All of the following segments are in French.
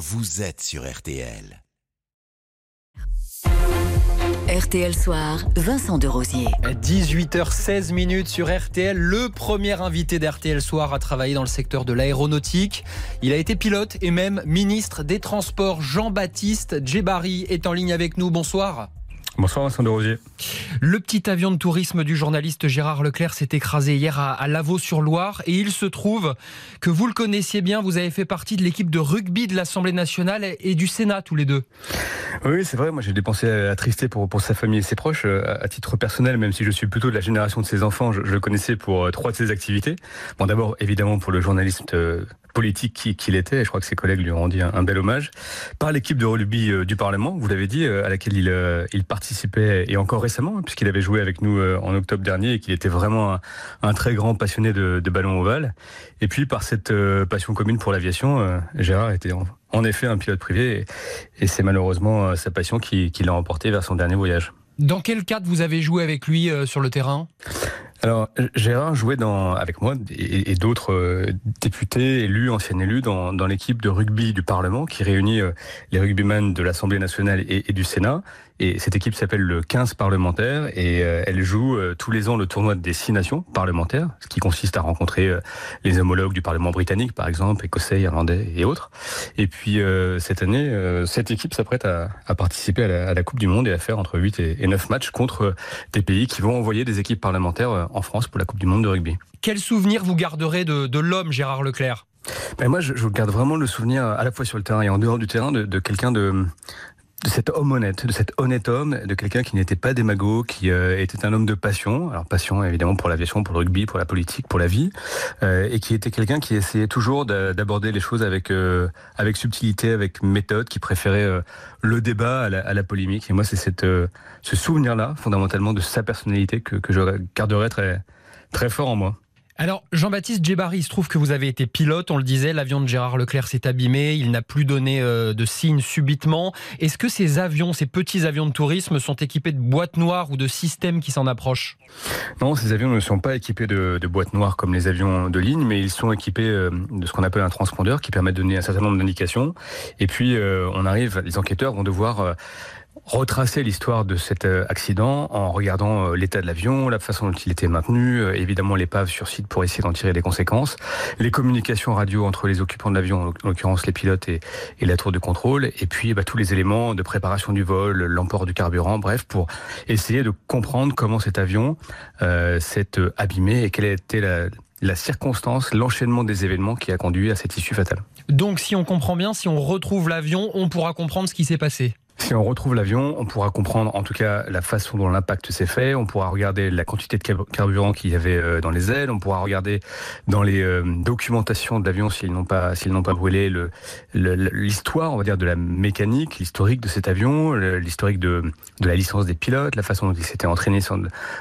vous êtes sur RTL. RTL Soir, Vincent de Rosier. 18h16 minutes sur RTL. Le premier invité d'RTL Soir a travaillé dans le secteur de l'aéronautique. Il a été pilote et même ministre des Transports. Jean-Baptiste Djebari est en ligne avec nous. Bonsoir. Bonsoir Vincent de Rosier. Le petit avion de tourisme du journaliste Gérard Leclerc s'est écrasé hier à, à Lavaux-sur-Loire et il se trouve que vous le connaissiez bien, vous avez fait partie de l'équipe de rugby de l'Assemblée nationale et du Sénat tous les deux. Oui, c'est vrai, moi j'ai dépensé attristé pour, pour sa famille et ses proches. Euh, à titre personnel, même si je suis plutôt de la génération de ses enfants, je, je le connaissais pour euh, trois de ses activités. Bon, d'abord, évidemment, pour le journaliste euh, politique qu'il était, et je crois que ses collègues lui ont rendu un, bel hommage, par l'équipe de rugby du Parlement, vous l'avez dit, à laquelle il, il participait, et encore récemment, hein, puisqu'il avait joué avec nous en octobre dernier, et qu'il était vraiment un, très grand passionné de, ballon ovale. Et puis par cette passion commune pour l'aviation, Gérard était en, effet un pilote privé, et, c'est malheureusement sa passion qui, l'a emporté vers son dernier voyage. Dans quel cadre vous avez joué avec lui euh, sur le terrain? Alors, Gérard jouait avec moi et, d'autres euh, députés, élus, anciens élus, dans, l'équipe de rugby du Parlement qui réunit euh, les rugbymen de l'Assemblée nationale et, du Sénat. Et cette équipe s'appelle le 15 parlementaire et euh, elle joue tous les ans le tournoi des six nations parlementaires, ce qui consiste à rencontrer les homologues du Parlement britannique, par exemple, écossais, irlandais et autres. Et puis cette année, cette équipe s'apprête à, participer à la, à la, Coupe du Monde et à faire entre 8 et, et 9 matchs contre des pays qui vont envoyer des équipes parlementaires en France pour la Coupe du Monde de rugby. Quel souvenir vous garderez de, de l'homme Gérard Leclerc? Ben Moi, je, je, garde vraiment le souvenir, à la fois sur le terrain et en dehors du terrain, de, de quelqu'un de de cet homme honnête, de cet honnête homme, de quelqu'un qui n'était pas démago, qui euh, était un homme de passion, alors passion évidemment pour l'aviation, pour le rugby, pour la politique, pour la vie, euh, et qui était quelqu'un qui essayait toujours d'aborder les choses avec euh, avec subtilité, avec méthode, qui préférait le débat à la, polémique. Et moi, c'est cette ce souvenir-là, fondamentalement, de sa personnalité que, que je garderai très très fort en moi. Alors, Jean-Baptiste Djebari, il se trouve que vous avez été pilote, on le disait, l'avion de Gérard Leclerc s'est abîmé, il n'a plus donné euh, de signes subitement. Est-ce que ces avions, ces petits avions de tourisme, sont équipés de boîtes noires ou de systèmes qui s'en approchent? Non, ces avions ne sont pas équipés de, boîtes noires comme les avions de ligne, mais ils sont équipés euh, de ce qu'on appelle un transpondeur qui permet de donner un certain nombre d'indications. Et puis, euh, on arrive, les enquêteurs vont devoir retracer l'histoire de cet euh, accident en regardant euh, l'état de l'avion, la façon dont il était maintenu, euh, évidemment l'épave sur site pour essayer d'en tirer des conséquences, les communications radio entre les occupants de l'avion, en l'occurrence les pilotes et, la tour de contrôle, et puis bah, tous les éléments de préparation du vol, l'emport du carburant, bref, pour essayer de comprendre comment cet avion s'est abîmé et quelle été la, la circonstance, l'enchaînement des événements qui a conduit à cette issue fatale. Donc si on comprend bien, si on retrouve l'avion, on pourra comprendre ce qui s'est passé. Si on retrouve l'avion, on pourra comprendre en tout cas la façon dont l'impact s'est fait, on pourra regarder la quantité de carburant qu'il y avait euh, dans les ailes, on pourra regarder dans les euh, documentations de l'avion s'ils n'ont pas s'ils n'ont pas brûlé l'histoire, on va dire de la mécanique, l'historique de cet avion, l'historique de, de la licence des pilotes, la façon dont ils s'étaient entraînés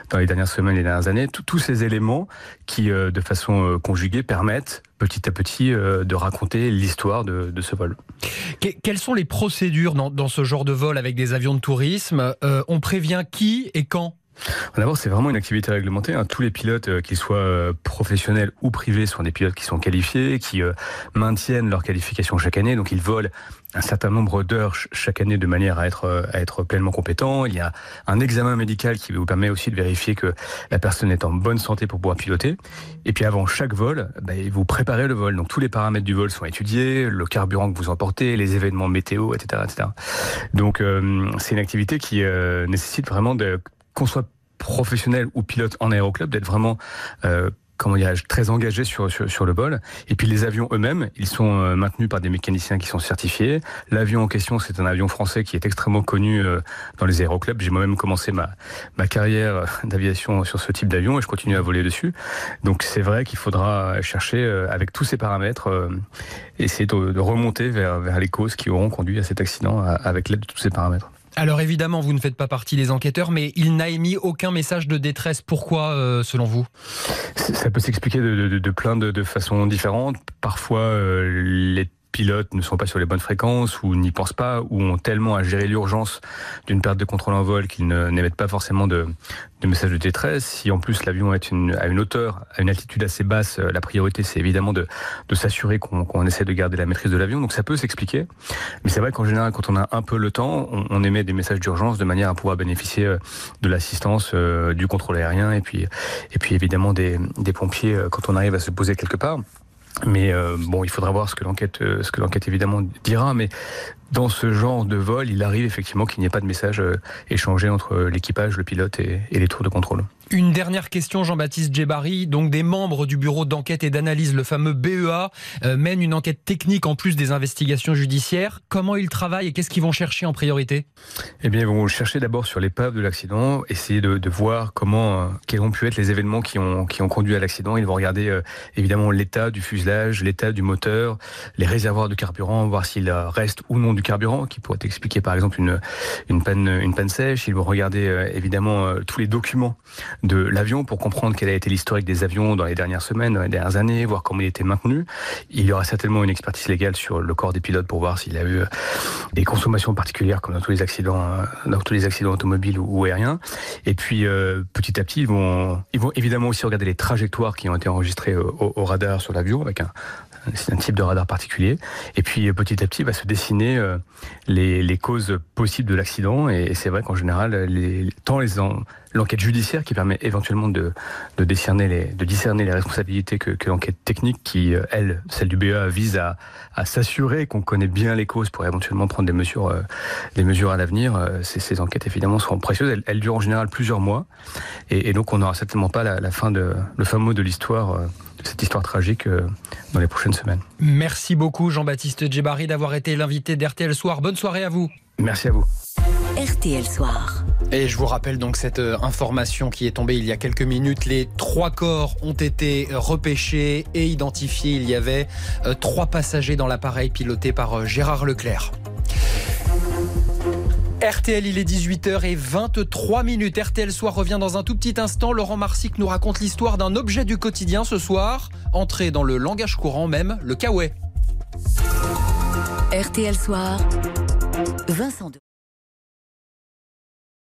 dans les dernières semaines, les dernières années, tous ces éléments qui euh, de façon conjuguée permettent petit à petit euh, de raconter l'histoire de, de, ce vol. Que, quelles sont les procédures dans, dans, ce genre de vol avec des avions de tourisme. Euh, On prévient qui et quand? D'abord, c'est vraiment une activité réglementée. Hein. Tous les pilotes, euh, qu'ils soient euh, professionnels ou privés, sont des pilotes qui sont qualifiés, qui euh, maintiennent leur qualification chaque année. Donc, ils volent un certain nombre d'heures chaque année de manière à être, pleinement compétent. Il y a un examen médical qui vous permet aussi de vérifier que la personne est en bonne santé pour pouvoir piloter. Et puis, avant chaque vol, bah, vous préparez le vol. Donc, tous les paramètres du vol sont étudiés, le carburant que vous emportez, les événements météo, etc. etc. Donc, c'est une activité qui euh, nécessite vraiment de qu'on soit professionnel ou pilote en aéroclub, d'être vraiment euh, comment dirais-je, très engagé sur, le vol. Et puis les avions eux-mêmes, ils sont euh, maintenus par des mécaniciens qui sont certifiés. L'avion en question, c'est un avion français qui est extrêmement connu euh, dans les aéroclubs. J'ai moi-même commencé ma, carrière d'aviation sur ce type d'avion et je continue à voler dessus. Donc c'est vrai qu'il faudra chercher avec tous ces paramètres, essayer de, de, remonter vers les causes qui auront conduit à cet accident avec l'aide de tous ces paramètres. Alors évidemment, vous ne faites pas partie des enquêteurs, mais il n'a émis aucun message de détresse. Pourquoi, euh, selon vous? Ça peut s'expliquer de, plein de, de, façons différentes. Parfois, euh, les pilotes ne sont pas sur les bonnes fréquences ou n'y pensent pas ou ont tellement à gérer l'urgence d'une perte de contrôle en vol qu'ils n'émettent pas forcément de, de messages de détresse. Si en plus l'avion est une, à une hauteur, à une altitude assez basse, euh, la priorité c'est évidemment de, de s'assurer qu'on essaie de garder la maîtrise de l'avion. Donc ça peut s'expliquer. Mais c'est vrai qu'en général, quand on a un peu le temps, on, on émet des messages d'urgence de manière à pouvoir bénéficier euh, de l'assistance euh, du contrôle aérien et puis, et puis évidemment des, des pompiers quand on arrive à se poser quelque part. Mais euh, bon, il faudra voir ce que l'enquête, euh, ce que l'enquête évidemment dira. Mais dans ce genre de vol, il arrive effectivement qu'il n'y ait pas de message euh, échangé entre l'équipage, le pilote et, et les tours de contrôle. Une dernière question, Jean-Baptiste Djebari. Donc, des membres du bureau d'enquête et d'analyse, le fameux BEA, euh, mènent une enquête technique en plus des investigations judiciaires. Comment ils travaillent et qu'est-ce qu'ils vont chercher en priorité? Eh bien, ils vont chercher d'abord sur l'épave de l'accident, essayer de, voir comment, euh, quels ont pu être les événements qui ont, conduit à l'accident. Ils vont regarder euh, évidemment l'état du fuselage, l'état du moteur, les réservoirs de carburant, voir s'il reste ou non du carburant, qui pourrait expliquer par exemple une, une, panne, sèche. Ils vont regarder évidemment tous les documents de l'avion pour comprendre quel a été l'historique des avions dans les dernières semaines, dans les dernières années, voir comment il était maintenu. Il y aura certainement une expertise légale sur le corps des pilotes pour voir s'il a eu euh, des consommations particulières comme dans tous les accidents, euh, dans tous les accidents automobiles ou, aériens. Et puis euh, petit à petit, ils vont, évidemment aussi regarder les trajectoires qui ont été enregistrées au, au radar sur l'avion avec un, c'est un type de radar particulier. Et puis petit à petit va se dessiner les, les causes possibles de l'accident. Et c'est vrai qu'en général, tant l'enquête judiciaire qui permet éventuellement de, discerner les responsabilités que, l'enquête technique qui, euh, elle, celle du BEA, vise à, s'assurer qu'on connaît bien les causes pour éventuellement prendre des mesures, euh, à l'avenir. Euh, ces, enquêtes, évidemment, seront précieuses. Elles, durent en général plusieurs mois. Et, donc, on n'aura certainement pas la, fin de, le fin mot de l'histoire, euh, cette histoire tragique euh, dans les prochaines semaines. Merci beaucoup, Jean-Baptiste Djebari, d'avoir été l'invité d'RTL Soir. Bonne soirée à vous. Merci à vous. RTL Soir. Et je vous rappelle donc cette euh, information qui est tombée il y a quelques minutes. Les trois corps ont été repêchés et identifiés. Il y avait euh, trois passagers dans l'appareil piloté par euh, Gérard Leclerc. RTL, il est 18h23 minutes. RTL Soir revient dans un tout petit instant. Laurent Marsic nous raconte l'histoire d'un objet du quotidien ce soir, entré dans le langage courant même, le kawaii. RTL Soir, Vincent de